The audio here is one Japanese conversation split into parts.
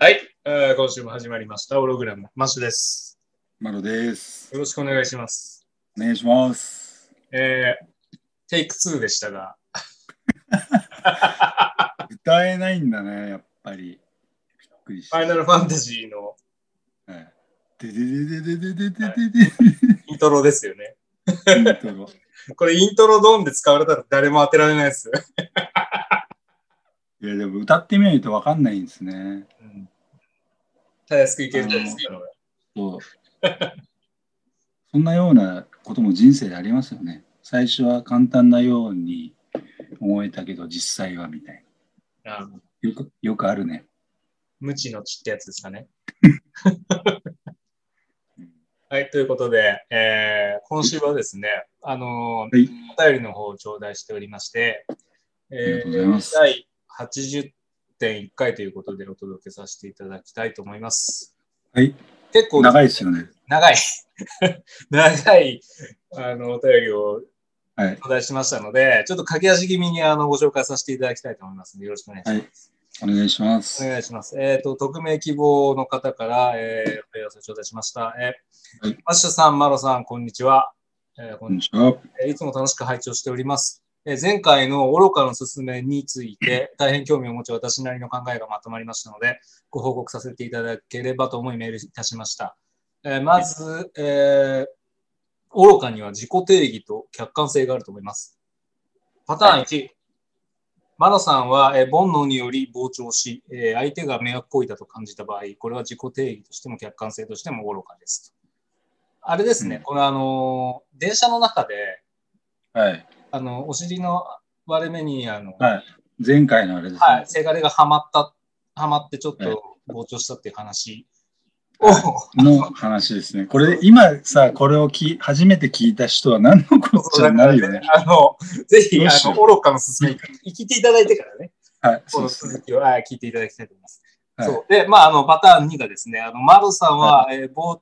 はい、えー今週も始まりました、オログラム、マッシュです。マロです。よろしくお願いします。お願いします。えー、テイク2でしたが、歌えないんだね、やっぱり。びっくりした。ファイナルファンタジーのはいででででででででイントロですよね。でで。イントロこれイントロドンで使われたら誰も当てられないです。いや、でも歌ってみないとわかんないんですね。うんたやすくいけるんですけど、そう。そんなようなことも人生でありますよね。最初は簡単なように思えたけど、実際はみたいな。よく、よくあるね。無知の知ってやつですかね。う んはい、ということで、えー今週はですね、あのーはい。お便りの方を頂戴しておりまして、え第80.1回ということでお届けさせていただきたいと思います。はい。結構長いですよね。長い 長いあのお便りをはい。頂戴しましたので、ちょっと駆け足気味にあのご紹介させていただきたいと思いますので、よろしくお願いします。お願いします。お願いします。えっ、と、匿名希望の方から、えー、お問い合わせを頂戴しました。えーはいマッシュさん、マロさん、こんにちは。えーここんにちは。はえーいつも楽しく拝聴しております。えー前回の愚かのすすめについて大変興味を持ち私なりの考えがまとまりましたのでご報告させていただければと思いメールいたしました。えーまず、えー愚かには自己定義と客観性があると思います。パターン1、マロさんは、えー煩悩により膨張し、えー相手が迷惑行為だと感じた場合、これは自己定義としても客観性としても愚かです。あれですね、うんこれあのー電車の中で、はい。あの、お尻の割れ目に、あの、はい。前回のあれですね。はい、せがれがはまった、はまってちょっはいと膨張したっていう話を、の話ですね。これ、今さ、これをき初めて聞いた人は何のこっちゃなるよね。あの、ぜひ、あの、愚かの進め、聞いていただいてからね、はい。この続。きをはい聞いていただきたいと思います。はいそう。で、まあ、あの、パターン2がですね、あの、マルさんは、えーぼう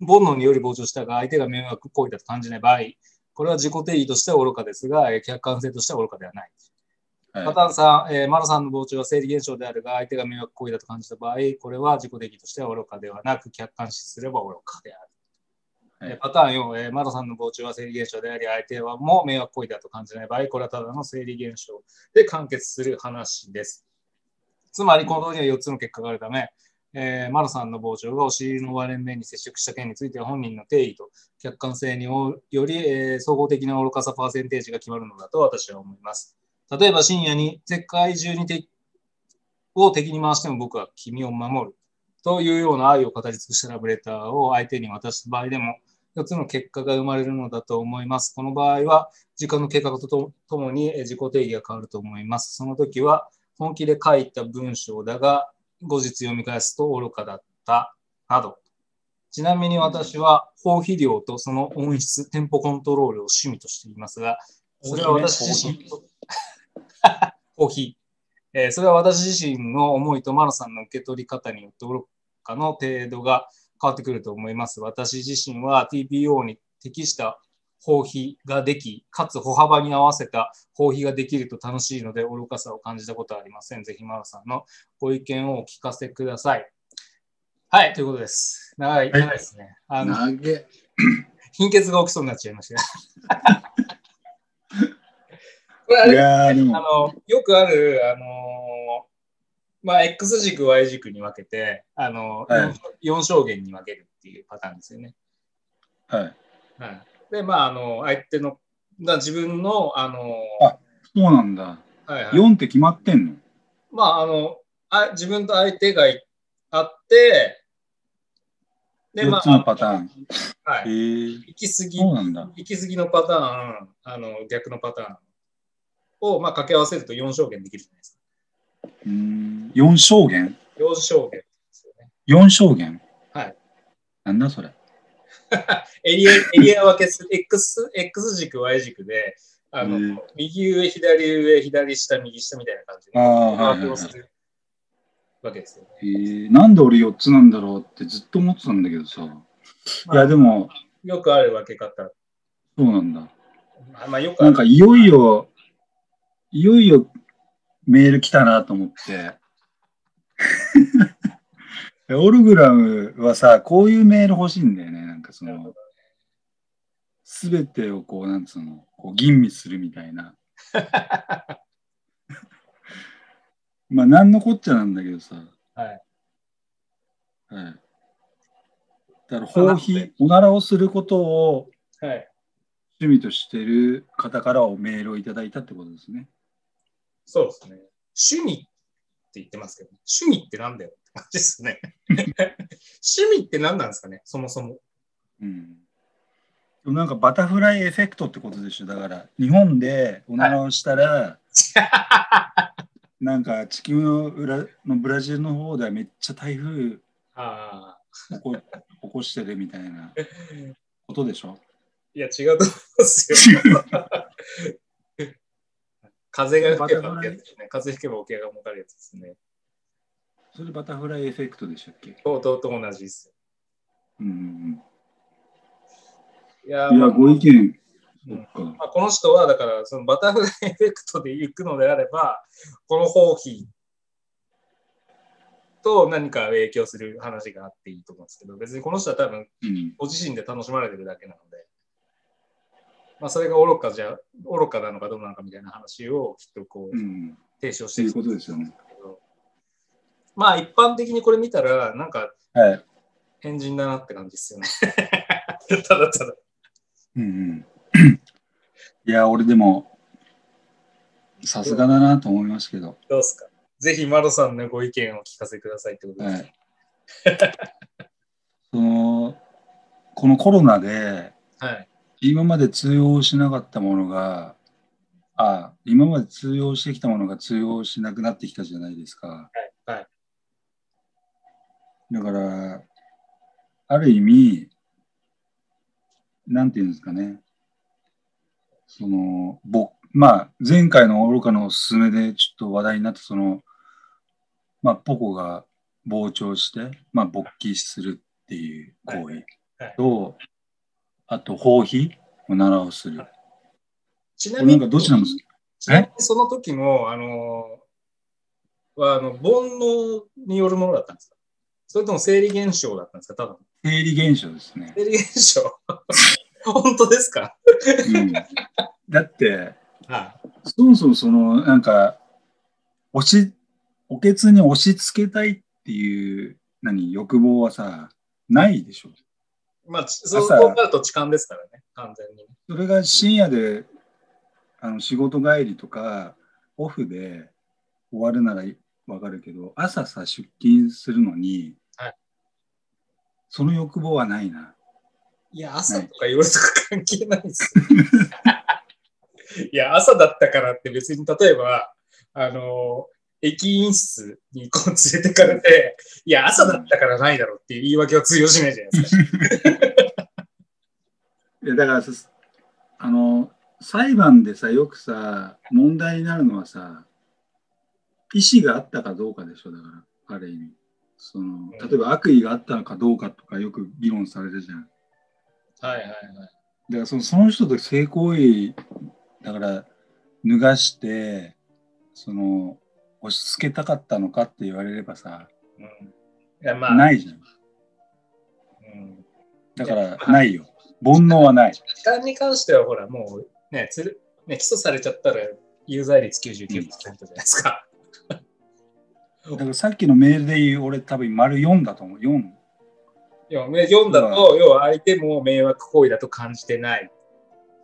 煩悩により膨張したが、相手が迷惑行為だと感じない場合、これは自己定義としては愚かですが、えー客観性としては愚かではない。はいパターン3、えー、マロさんの膨張は生理現象であるが、相手が迷惑行為だと感じた場合、これは自己定義としては愚かではなく、客観視すれば愚かである。はいえーパターン4、えーマロさんの膨張は生理現象であり、相手はも迷惑行為だと感じない場合、これはただの生理現象で完結する話です。つまり、行動には4つの結果があるため、えーマロさんの膨張がお尻の割れ目に接触した件については本人の定義と客観性により、えー総合的な愚かさパーセンテージが決まるのだと私は思います。例えば深夜に世界中に敵を敵に回しても僕は君を守るというような愛を語り尽くしたラブレターを相手に渡した場合でも4つの結果が生まれるのだと思います。この場合は時間の経過とともに自己定義が変わると思います。その時は本気で書いた文章だが後日読み返すと愚かだったなど。ちなみに私は包肥量とその音質、テンポコントロールを趣味としていますが、それは私自身と、コーヒー。えーそれは私自身の思いとマロさんの受け取り方によって愚かの程度が変わってくると思います。私自身は TPO に適した包皮ができ、かつ歩幅に合わせた包皮ができると楽しいので愚かさを感じたことはありません。ぜひマロさんのご意見をお聞かせください。はい、ということです。長い、はい長いですね。あの。貧血が起きそうになっちゃいました。これあれいやー、であも、の、よくある、あのーまあ、X 軸、Y 軸に分けて、あの、はい4象限に分けるっていうパターンですよね。はい。はい、で、まあ、あの、相手の、だ自分の、あのあそうなんだ。はいはい、4って決まってんの？まあ、あの、あ自分と相手がいあって、で、ま ?4 あ、つのパターン。はい。行き過ぎ、そうなんだ。行き過ぎのパターン、あの、逆のパターンを、まあ、掛け合わせると4象限できるじゃないですか。うーん。4象限4象限ですよね。?4 象限はい。なんだそれ？エリア、エリア分けする、X、X 軸、Y 軸で、あの、右上、左上、左下、右下みたいな感じで、把握をするわけですよ。えーなんで俺4つなんだろうってずっと思ってたんだけどさ。いや、でも、よくある分け方。そうなんだ。まあまあ、よく。なんかいよいよ、いよいよメール来たなと思って。オルグラムはさ、こういうメール欲しいんだよね。なんかそのすべてをこう、なんつうの、こう吟味するみたいな。まあ、なんのこっちゃなんだけどさ。はい。はい。だから、放棄、おならをすることをはい。趣味としてる方からおメールをいただいたってことですね。そうですね。趣味って言ってますけど、趣味ってなんだよって感じですね。趣味って何なんですかね、そもそも。うん。でもなんかバタフライエフェクトってことでしょ？だから、日本でおならをしたら、なんか地球の裏のブラジルの方ではめっちゃ台風。起こ起こしてるみたいなことでしょ？いや、違うと思いますよ。風が吹けばってやつですね。風吹けば桶がもたるやつですね。それバタフライエフェクトでしたっけ？ととと同じです。うんうんいや、うん。いや、まあご意見。まあ、この人は、だから、そのバタフライエフェクトで行くのであれば、この放棄と何か影響する話があっていいと思うんですけど、別にこの人は多分、うん。ご自身で楽しまれてるだけなので、まあ、それが愚かじゃ、愚かなのかどうなのかみたいな話をきっとこう、うん。提唱していうことですよね。まあ、一般的にこれ見たら、なんか、はい。変人だなって感じですよね。ただただ。うんうん。いや、俺でも、さすがだなと思いますけど。どうですか？ぜひ、マロさんのご意見を聞かせてくださいってことです。はい。その、このコロナで、はい。今まで通用しなかったものが、あ今まで通用してきたものが通用しなくなってきたじゃないですか。はいはいだから、ある意味、なんていうんですかね。その、ぼまあ、前回の愚かのおすすめでちょっと話題になった、その、まあ、ポコが膨張して、まあ、勃起するっていう行為はいと、あと、放棄おならをする。ちなみに、これなんかどっちなんですかちなみにその時の、あのーは、あの、煩悩によるものだったんですか？それとも生理現象だったんですか？ただの。生理現象ですね。生理現象？本当ですか？うん、だって、はそもそもその、なんか、押し、おけつに押し付けたいっていう、何、欲望はさ、ないでしょ。い。まあ、ちそう考えると痴漢ですからね、完全に。それが深夜で、あの、仕事帰りとか、オフで終わるならわかるけど、朝さ、出勤するのに、はいその欲望はないな。いや、朝とか夜とか関係ないですよ。いや、朝だったからって別に、例えば、あの、駅員室にこう連れてかれて、いや、朝だったからないだろうっていう言い訳は通用しないじゃないですか。いやだからさあの裁判でさよくさ問題になるのはさ意思があったかどうかでしょだからある意味。その例えば悪意があったのかどうかとかよく議論されるじゃん。はいはいはい。だからそのその人と性行為だから脱がしてその押し付けたかったのかって言われればさうん、いや、まあ、ないじゃん。うん、だからないよ煩悩はない。時間に関しては、ほら、もうね、つるね起訴されちゃったら有罪率99%じゃないですか。だからさっきのメールで言う俺多分丸4だと思う。4いやね読んだと、要は相手も迷惑行為だと感じてない。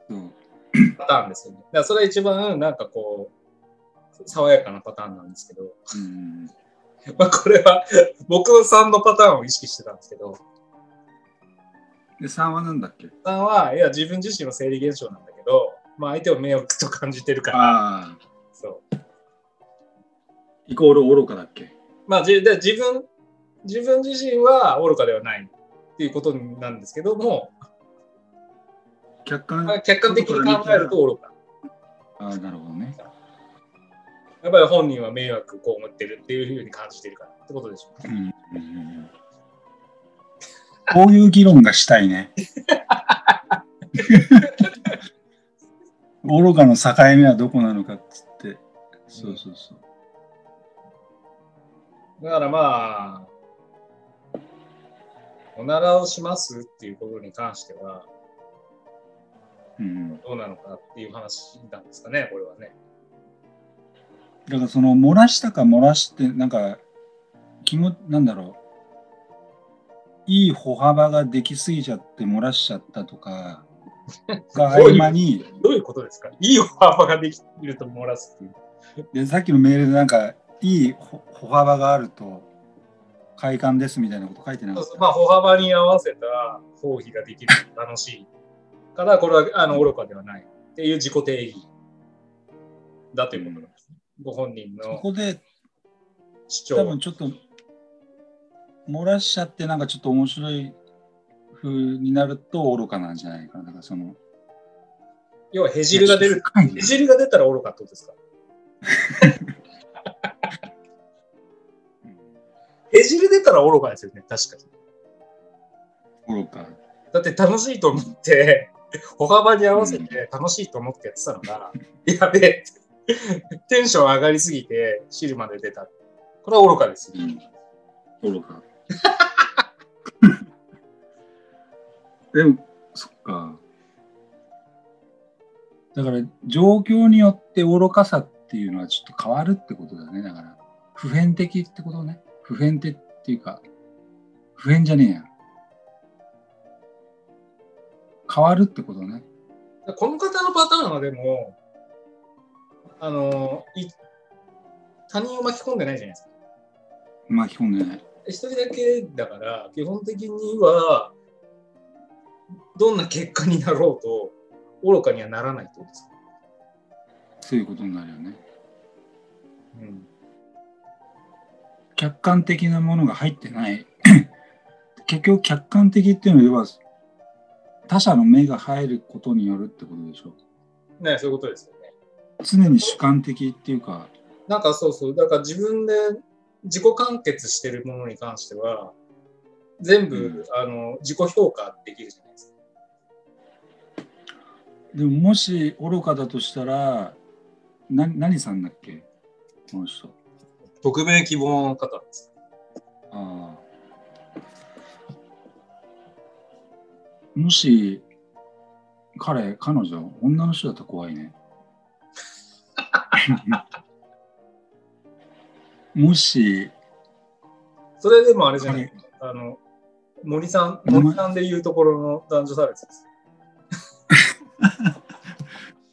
そう。パターンですよね。だからそれが一番なんかこう、爽やかなパターンなんですけど、うん まあこれは僕の3のパターンを意識してたんですけど、で3は何だっけ？3は、いや、自分自身の生理現象なんだけど、まあ相手を迷惑と感じてるから、そう。イコール愚かだっけ？まあじで自分、自分自身は愚かではないっていうことなんですけども、客観まあ客観的に考えると愚か。ああ、なるほどね。やっぱり本人は迷惑を被ってるっていうふうに感じてるからってことでしょうね。うんうんうんこういう議論がしたいね。愚かの境目はどこなのかっつって。そうそうそう。だからまあ、おならをしますっていうことに関しては、うん、どうなのかっていう話なんですかね、これはね。だからその漏らしたか漏らしてなんか気もなんだろういい歩幅ができすぎちゃって漏らしちゃったとかが合間にどういうことですか？いい歩幅ができると漏らすっていう。でさっきのメールでなんかいい歩歩幅があると快感ですみたいなこと書いてなかった？まあ、歩幅に合わせた包皮ができると楽しいから、これはあの愚かではないっていう自己定義だということなんですね。ご本人そのこで主張多分。ちょっと漏らしちゃってなんかちょっと面白い風になると愚かなんじゃないかな。だからその要は、へじるが出る。へじるが出たら愚かってことですか？へじる出たら愚かですよね、確かに。愚か。だって楽しいと思って、歩幅に合わせて楽しいと思ってやってたのが、やべえって、テンション上がりすぎて汁まで出た。これは愚かですよ。うん。愚か。でも、そっか。だから、状況によって愚かさっていうのはちょっと変わるってことだね。だから、普遍的ってことね。普遍的っていうか、普遍じゃねえや。変わるってことね。この方のパターンはでも、あの、い他人を巻き込んでないじゃないですか。巻き込んでない。一人だけだから、基本的には、どんな結果になろうと、愚かにはならないってことですか？そういうことになるよね。うん客観的なものが入ってない 結局客観的っていうのは要は他者の目が入ることによるってことでしょね、そういうことですよね。常に主観的っていうかなんかそうそう、だから自分で自己完結してるものに関しては、全部、うん。あの自己評価できるじゃないですか。でももし愚かだとしたらな何さんだっけ？この人。匿名希望の方です。ああ。もし彼彼女女の人だったら怖いね もしそれでもあれじゃない？あの森さん、森さんでいうところの男女差別です。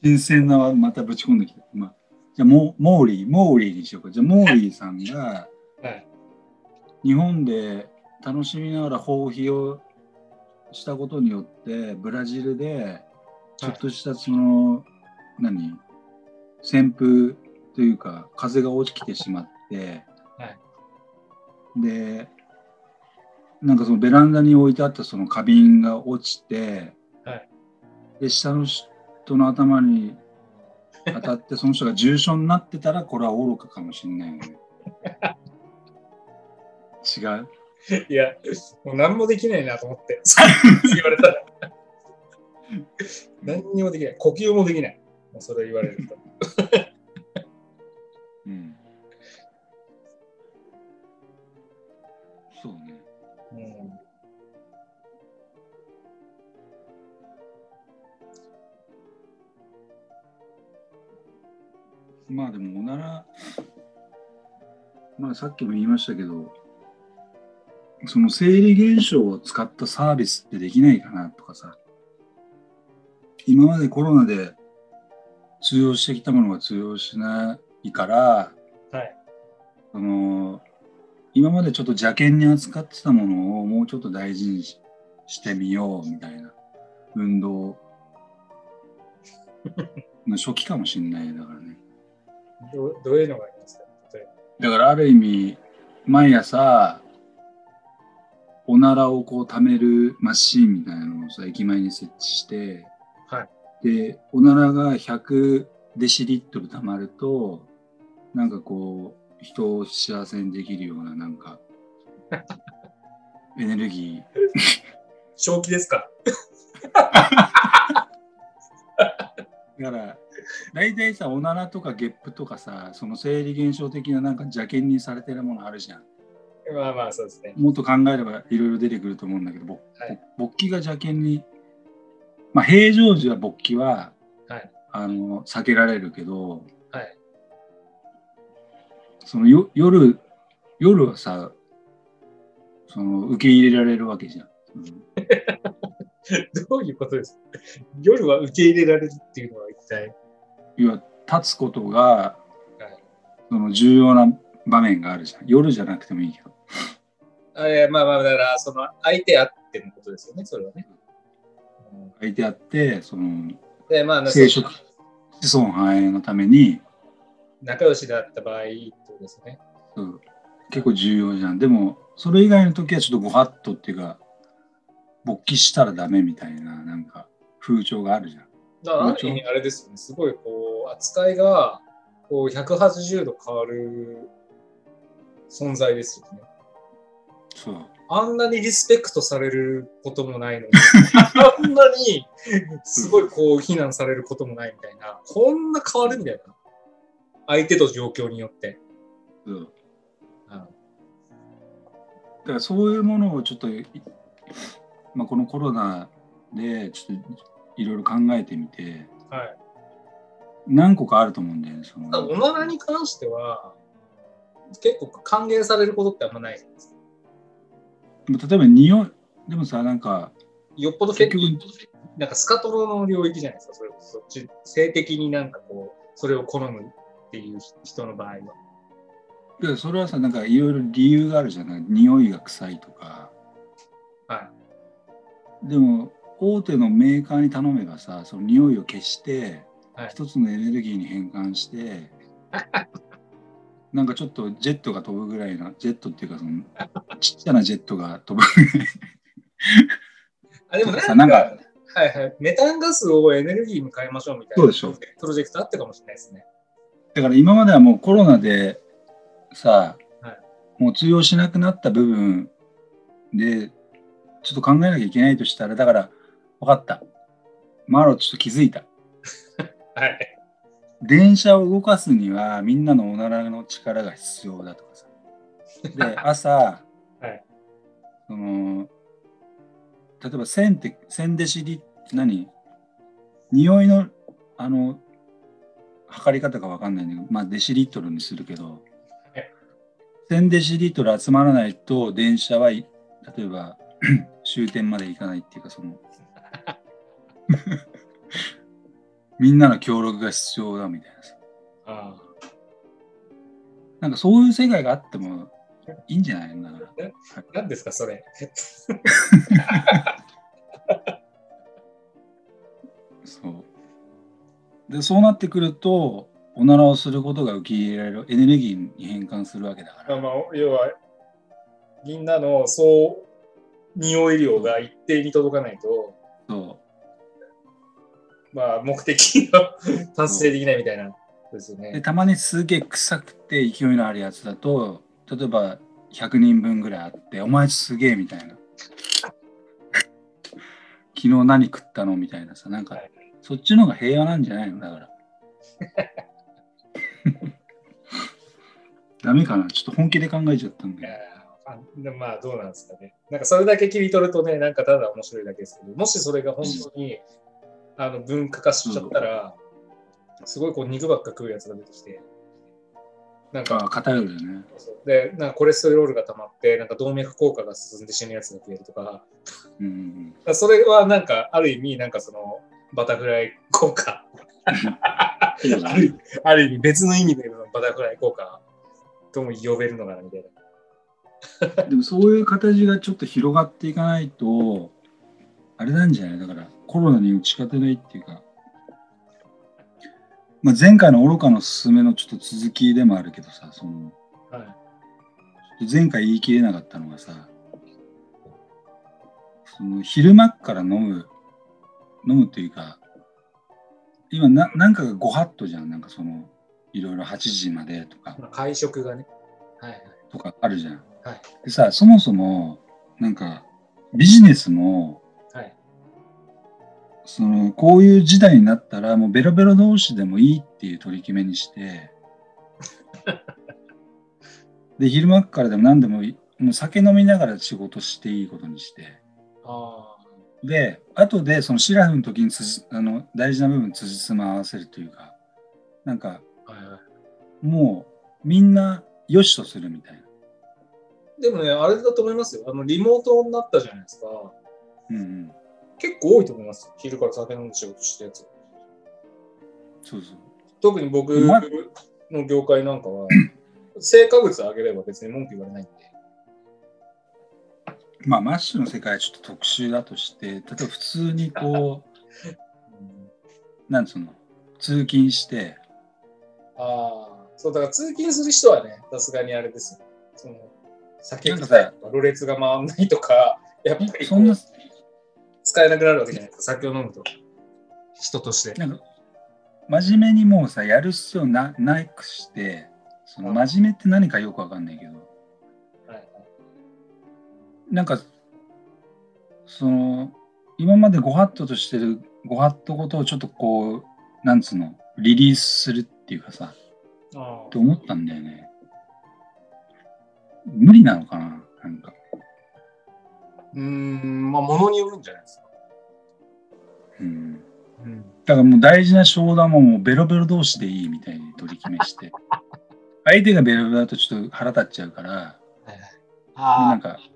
新鮮なまたぶち込んできた。まあ、じゃあモモーリー、モーリーにしようか。じゃあモーリーさんがはい。日本で楽しみながら放棄をしたことによってブラジルでちょっとしたその、何？旋風というか風が落ちてしまって、はいでなんかそのベランダに置いてあったその花瓶が落ちて、はいで下の人の頭に当たってその人が重傷になってたらこれは愚かかもしれないよね。違う？いや、もう何もできないなと思って、言われたら。何にもできない。呼吸もできない。もうそれ言われると。まあでもおなら、まあさっきも言いましたけど、その生理現象を使ったサービスってできないかなとかさ、今までコロナで通用してきたものが通用しないから、はい。あの今までちょっと邪険に扱ってたものをもうちょっと大事にししてみようみたいな運動の初期かもしれないだからね。どうどういうのがありますか？だからある意味毎朝おならをこう溜めるマシーンみたいなのをさ駅前に設置して、はい。でおならが100デシリットル溜まると、なんかこう、人を幸せにできるような、なんか、エネルギー。正気ですか？だから、大体さ、おならとかゲップとかさ、その生理現象的ななんか邪険にされてるものあるじゃん。まあまあ、そうですね。もっと考えればいろいろ出てくると思うんだけど、ぼはい勃起が邪険に、まあ、平常時は勃起は、はいあの避けられるけど、はいそのよ夜夜はさその受け入れられるわけじゃん。う ん どういうことですか？夜は受け入れられるっていうのは一体？要は立つことが、はいその重要な場面があるじゃん。夜じゃなくてもいいけど。あれまあまあ、だから、その相手あってのことですよね、それはね。うん相手あって、そので、まあ、生殖、子孫繁栄のために、仲良しだった場合ですね。そう結構重要じゃん。でも、それ以外の時はちょっとご法度っていうか、勃起したらダメみたいな、なんか風潮があるじゃん。だから、ある意味あれですよね、すごいこう、扱いがこう180度変わる存在ですよね。そう。あんなにリスペクトされることもないのに、あんなにすごいこう非難されることもないみたいな、こんな変わるみたいな。相手と状況によって。そううんだからそういうものをちょっと、いまあ、このコロナでちょっといろいろ考えてみて、はい。何個かあると思うんだよね。そのおならに関しては、結構歓迎されることってあんまないじゃないですか。例えば匂い、でもさ、なんか、よっぽど結結局、なんかスカトロの領域じゃないですか、それこそ。そっち、性的になんかこう、それを好むっていう人の場合は。いやそれはさ、なんかいろいろ理由があるじゃない？匂いが臭いとか。はでも、大手のメーカーに頼めばさ、その匂いを消して、はい一つのエネルギーに変換して、なんかちょっとジェットが飛ぶぐらいな、ジェットっていうかその、ちっちゃなジェットが飛ぶぐらい。あでもなんか、なんかはいはい、メタンガスをエネルギーに変えましょうみたいなそうでしょプロジェクトあったかもしれないですね。だから今まではもうコロナでさ、はいもう通用しなくなった部分で、ちょっと考えなきゃいけないとしたら、だから、分かった。マロちょっと気づいた。はい。電車を動かすにはみんなのおならの力が必要だとかさ。で、朝、はいその、例えば1000って、1000デシリ、何？匂いの、あの、測り方がわかんないんだけど、まあデシリットルにするけどはい、1000デシリットル集まらないと電車はい、例えば 終点まで行かないっていうか、その、みんなの協力が必要だみたいなさ。あなんかそういう世界があってもいいんじゃない？のだから。あ何ですか、それ。そう。で、そうなってくると、おならをすることが受け入れられるエネルギーに変換するわけだから。まあまあ、要は、みんなの総匂い量が一定に届かないと、そまあ、目的が達成できないみたいなですね。たまにすげえ臭くて勢いのあるやつだと、例えば100人分ぐらいあって、お前すげえみたいな。昨日何食ったのみたいなさ、なんか、はいそっちの方が平和なんじゃないの？だから。ダメかな？ちょっと本気で考えちゃったんだけどいや。あまあ、どうなんですかね。なんか、それだけ切り取るとね、なんかただ面白いだけですけど、もしそれが本当に、あの文化化しちゃったら、すごいこう肉ばっか食うやつが出てきて、なんか、あ偏るよね。で、なんかコレステロールが溜まって、なんか動脈硬化が進んで死ぬやつが増えるとか、うんうんそれはなんか、ある意味、なんかその、バタフライ効果、あるある意味別の意味でのバタフライ効果とも呼べるのかなみたいな。でもそういう形がちょっと広がっていかないと、あれなんじゃない？だからコロナに打ち勝てないっていうか、まあ、前回の愚かのすすめのちょっと続きでもあるけどさ、そのはい。前回言い切れなかったのがさ、その昼間っから飲む、飲むというか、今な、なんかがご法度じゃん。なんかその、いろいろ8時までとか、まあ会食がね。はいはい。とかあるじゃん。はい。でさ、そもそも、なんか、ビジネスも、はい。その、こういう時代になったら、もうベロベロ同士でもいいっていう取り決めにして、で、昼間からでも何でもいい、もう酒飲みながら仕事していいことにして、あで、後でそのシラフの時につじあの大事な部分つじつま合わせるというか、なんか、あ。はいはい。もうみんな良しとするみたいな。でもね、あれだと思いますよ。あの、リモートになったじゃないですか。うんうん。結構多いと思いますよ。昼から酒飲んで仕事してるやつ。そうそう。特に僕まの業界なんかは、成果物上げれば別に文句言われないんで。まあ、マッシュの世界はちょっと特殊だとして、例えば普通にこう、なんつうの、通勤して、ああ、そう、だから通勤する人はね、さすがにあれですよ。その酒臭いとか、ろれつが回んないとか、やっぱりそんな、使えなくなるわけじゃないですか、酒を飲むと。人として。なんか、真面目にもうさ、やる必要ななくして、その真面目って何かよくわかんないけど、はいはいなんか、その、今までご法度としてるご法度ことをちょっとこう、なんつうの、リリースするっていうかさ、あって思ったんだよね。無理なのかな？なんか。うーん、まあ、ものによるんじゃないですか。うん。うん。だからもう大事な商談ももうベロベロ同士でいいみたいに取り決めして。相手がベロベロだとちょっと腹立っちゃうから、なんかあ、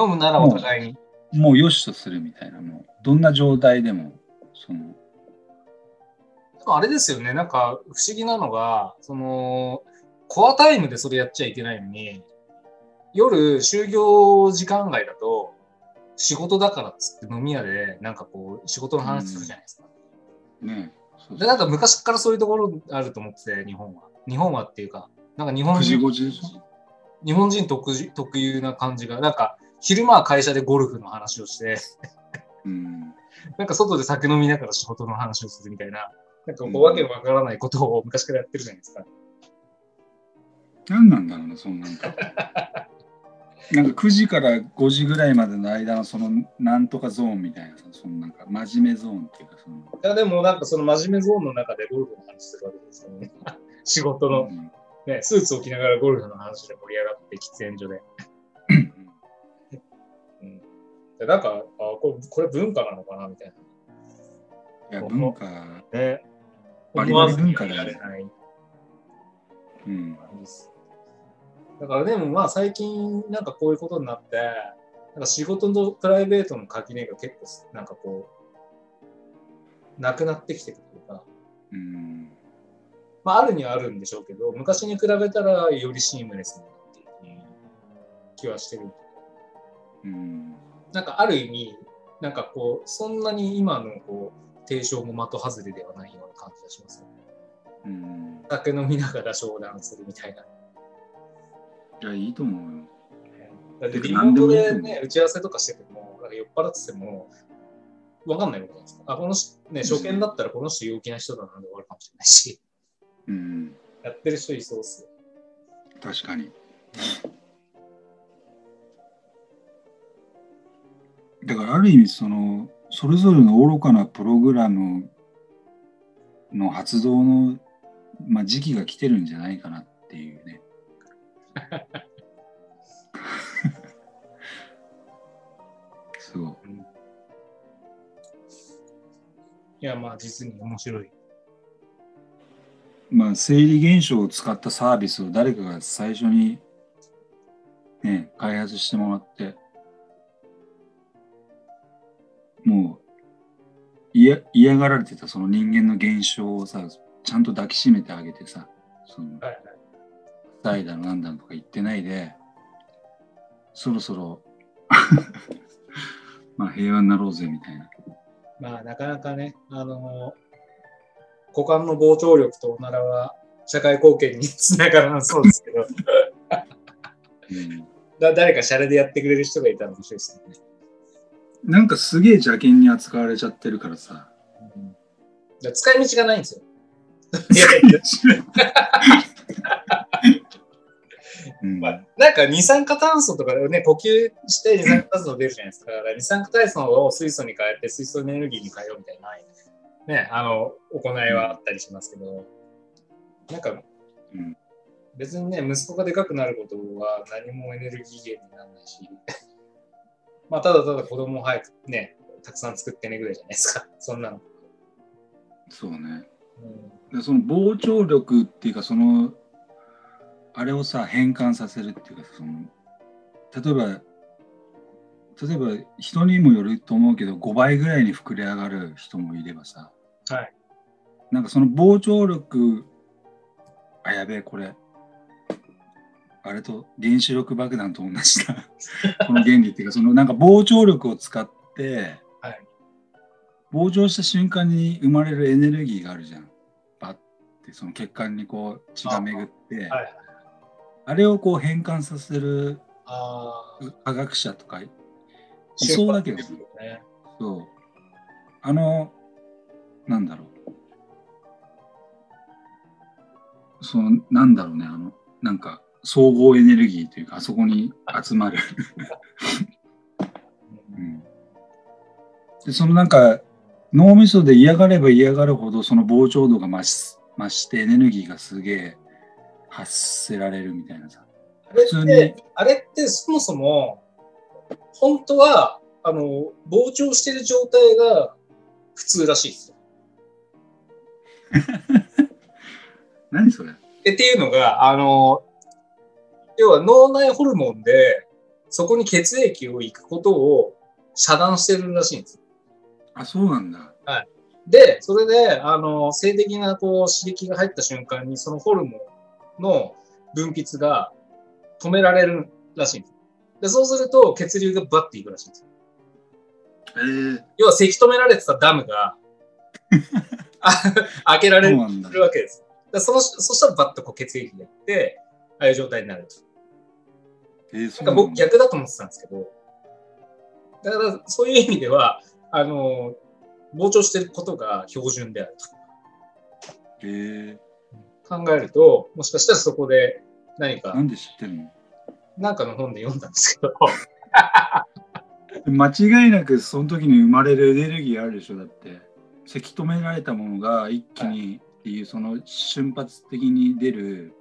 飲むならお互いに。もう良しとするみたいな、もうどんな状態でも、その、あれですよね、なんか不思議なのが、その、コアタイムでそれやっちゃいけないのに、夜、就業時間外だと、仕事だからっつって飲み屋で、なんかこう、仕事の話するじゃないですか。ねそうで、なんか昔からそういうところあると思ってて、日本は。日本はっていうか、なんか日本9時人5時でしょ日本人特有特有な感じが、なんか昼間は会社でゴルフの話をして、うん。なんか外で酒飲みながら仕事の話をするみたいな、なんかこうんう、わけのわからないことを昔からやってるじゃないですか。何なんだろうな、そのなんか。なんか9時から5時ぐらいまでの間のそのなんとかゾーンみたいなさ、そのなんか真面目ゾーンっていうか、その、いやでもなんかその真面目ゾーンの中でゴルフの話するわけですよね。仕事の、うんね、スーツを着ながらゴルフの話で盛り上がって喫煙所で。うん、でなんかあこれ、これ文化なのかなみたいいや、文化、な。ね。バリバリ思わずに文化だよねやれないうん。です。だからでもまあ最近なんかこういうことになって、なんか仕事とプライベートの垣根が結構なんかこう、なくなってきてるというか、うん。まああるにはあるんでしょうけど、昔に比べたらよりシームレスになっている気はしてる。うん。なんかある意味、なんかこう、そんなに今のこう、提唱も的外れではないような感じがしますよね。うん。酒飲みながら商談するみたいな。いや、いいと思うよ。だってリモートでね、打ち合わせとかしてても、なんか酔っ払ってても、わかんないわけじゃないですか。あ、この人、ね、初見だったらこの人陽気な人だなで終わるかもしれないし、うん。やってる人いそうっすよ。確かに。だからある意味そのそれぞれの愚かなプログラムの発動の、まあ、時期が来てるんじゃないかなっていうね。そう。いや、まあ実に面白い。まあ生理現象を使ったサービスを誰かが最初にね開発してもらってもう嫌嫌がられてたその人間の現象をさちゃんと抱きしめてあげてさそのはいはい。サイだのなんだのとか言ってないでそろそろ まあ平和になろうぜみたいな。まあなかなかね、あの股間の膨張力とおならは社会貢献につながらなそうですけど、うん だ誰かシャレでやってくれる人がいたら面白いですよね。なんかすげえ邪険に扱われちゃってるからさ。うんら使い道がないんですよ。まあ、なんか二酸化炭素とかでね、呼吸して二酸化炭素出るじゃないですか。だから二酸化炭素を水素に変えて水素エネルギーに変えようみたいな、ね、あの、行いはあったりしますけど、なんかうん別にね、息子がでかくなることは何もエネルギー源にならないし、まあ、ただただ子供を早くね、たくさん作ってねぐらいじゃないですか。そんなの。そうね。うんでその膨張力っていうかそのあれをさ変換させるっていうかその例えば例えば人にもよると思うけど5倍ぐらいに膨れ上がる人もいればさはい。なんかその膨張力あやべえこれあれと原子力爆弾と同じだ この原理っていうかそのなんか膨張力を使って、はい膨張した瞬間に生まれるエネルギーがあるじゃんバッてその血管にこう血が巡ってあ,、はい。れをこう変換させるああ、科学者とかいそうだけどね。そう。あのなんだろう。そのなんだろうねあのなんか総合エネルギーというかあそこに集まる、うん、でそのなんか脳みそで嫌がれば嫌がるほどその膨張度が増し増してエネルギーがすげえ発せられるみたいなさ。あれって、あれってそもそも、本当は、あの、膨張してる状態が普通らしいですよ。何それ？えっていうのが、あの、要は脳内ホルモンで、そこに血液を行くことを遮断してるらしいんですよ。あそうなんだ。で、それで、あの、性的なこう刺激が入った瞬間に、そのホルモンの分泌が止められるらしいんです。で、そうすると血流がバッていくらしいんですよ。えー、要は、せき止められてたダムが、あ開けられるわけです。でそのそしたらバッとこう血液がいって、ああいう状態になると。えー、そなか僕うんなんだ逆だと思ってたんですけど、だからそういう意味では、あの、膨張してることが標準であるえー、と考えると、もしかしたらそこで何か、なんで知ってるの？なんかの本で読んだんですけど、間違いなくその時に生まれるエネルギーあるでしょだって。せき止められたものが一気にっていうその瞬発的に出る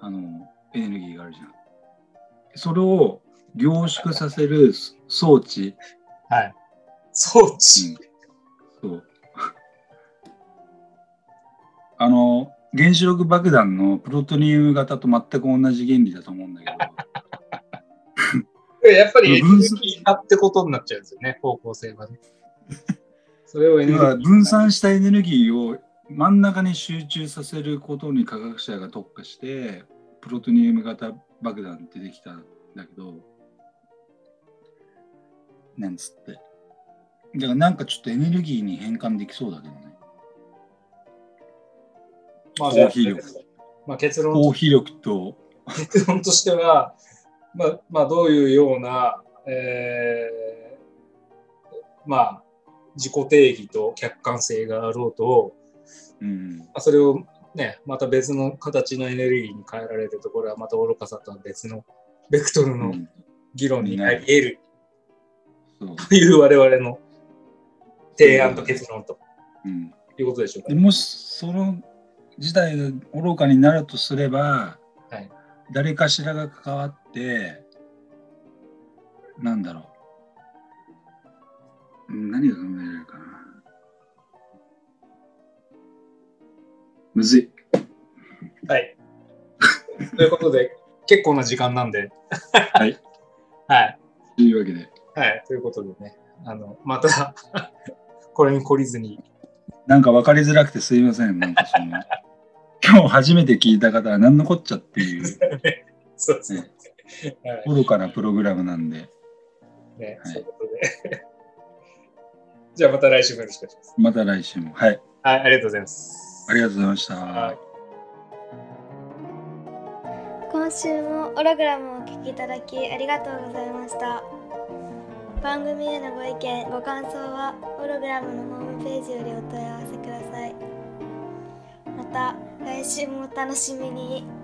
あのエネルギーがあるじゃん。それを凝縮させる装置、はい。装う置。ん、そう。あの原子力爆弾のプロトニウム型と全く同じ原理だと思うんだけど。やっぱりエネル分ギー派ってことになっちゃうんですよね、方向性がね。それをエネルギー分散したエネルギーを真ん中に集中させることに科学者が特化してプロトニウム型爆弾ってできたんだけど。なんつって。だからなんかちょっとエネルギーに変換できそうだけどねまあ、高飛力。まあ、結論高飛力と。結論としては、まあ、まあ、どういうような、えーまあ、自己定義と客観性があろうと、うん。まあそれをね、また別の形のエネルギーに変えられるところはまた愚かさとは別のベクトルのうん。議論になり得る。そう。という我々の提案と結論と。うん。いうことでしょうかで。もしその事態が愚かになるとすれば、はい。誰かしらが関わってなんだろう。うん何が考えられるかな。むずい。はい。ということで、結構な時間なんで、はい。はい。というわけで。はい。ということでね、あの、また、これに懲りずに、なんか分かりづらくてすいませんなんかその今日初めて聞いた方は何のこっちゃっていうそうですね。はい愚かなプログラムなんでね、はいそういうことで。じゃあまた来週もよろしくお願いします。また来週もはいはい、ありがとうございます。ありがとうございました。はい今週もオログラムをお聞きいただきありがとうございました番組へのご意見ご感想はオログラムのホームページよりお問い合わせくださいた来週もお楽しみに。